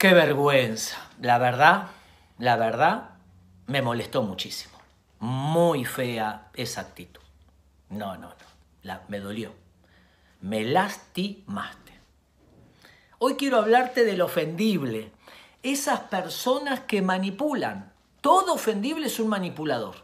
Qué vergüenza. La verdad, la verdad, me molestó muchísimo. Muy fea esa actitud. No, no, no. La, me dolió. Me lastimaste. Hoy quiero hablarte del ofendible. Esas personas que manipulan. Todo ofendible es un manipulador.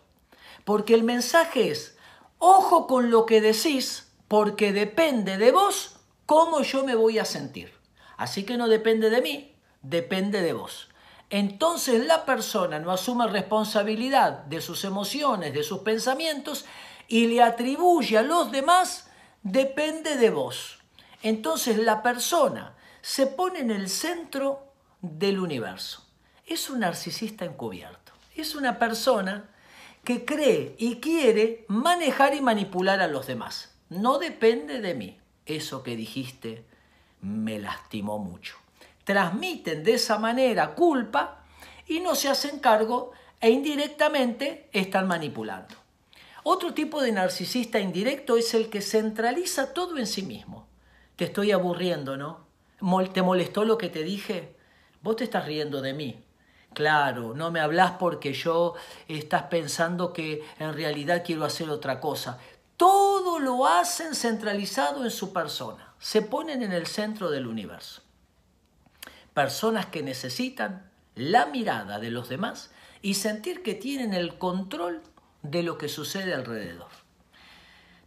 Porque el mensaje es, ojo con lo que decís, porque depende de vos cómo yo me voy a sentir. Así que no depende de mí, depende de vos. Entonces la persona no asume responsabilidad de sus emociones, de sus pensamientos y le atribuye a los demás, depende de vos. Entonces la persona se pone en el centro del universo. Es un narcisista encubierto. Es una persona que cree y quiere manejar y manipular a los demás. No depende de mí. Eso que dijiste me lastimó mucho transmiten de esa manera culpa y no se hacen cargo e indirectamente están manipulando. Otro tipo de narcisista indirecto es el que centraliza todo en sí mismo. Te estoy aburriendo, ¿no? ¿Te molestó lo que te dije? Vos te estás riendo de mí. Claro, no me hablas porque yo estás pensando que en realidad quiero hacer otra cosa. Todo lo hacen centralizado en su persona. Se ponen en el centro del universo personas que necesitan la mirada de los demás y sentir que tienen el control de lo que sucede alrededor.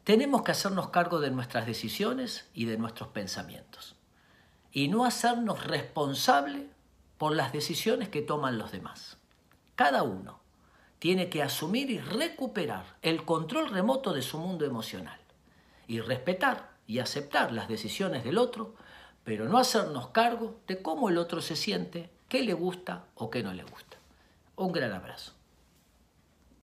Tenemos que hacernos cargo de nuestras decisiones y de nuestros pensamientos y no hacernos responsable por las decisiones que toman los demás. Cada uno tiene que asumir y recuperar el control remoto de su mundo emocional y respetar y aceptar las decisiones del otro pero no hacernos cargo de cómo el otro se siente, qué le gusta o qué no le gusta. Un gran abrazo.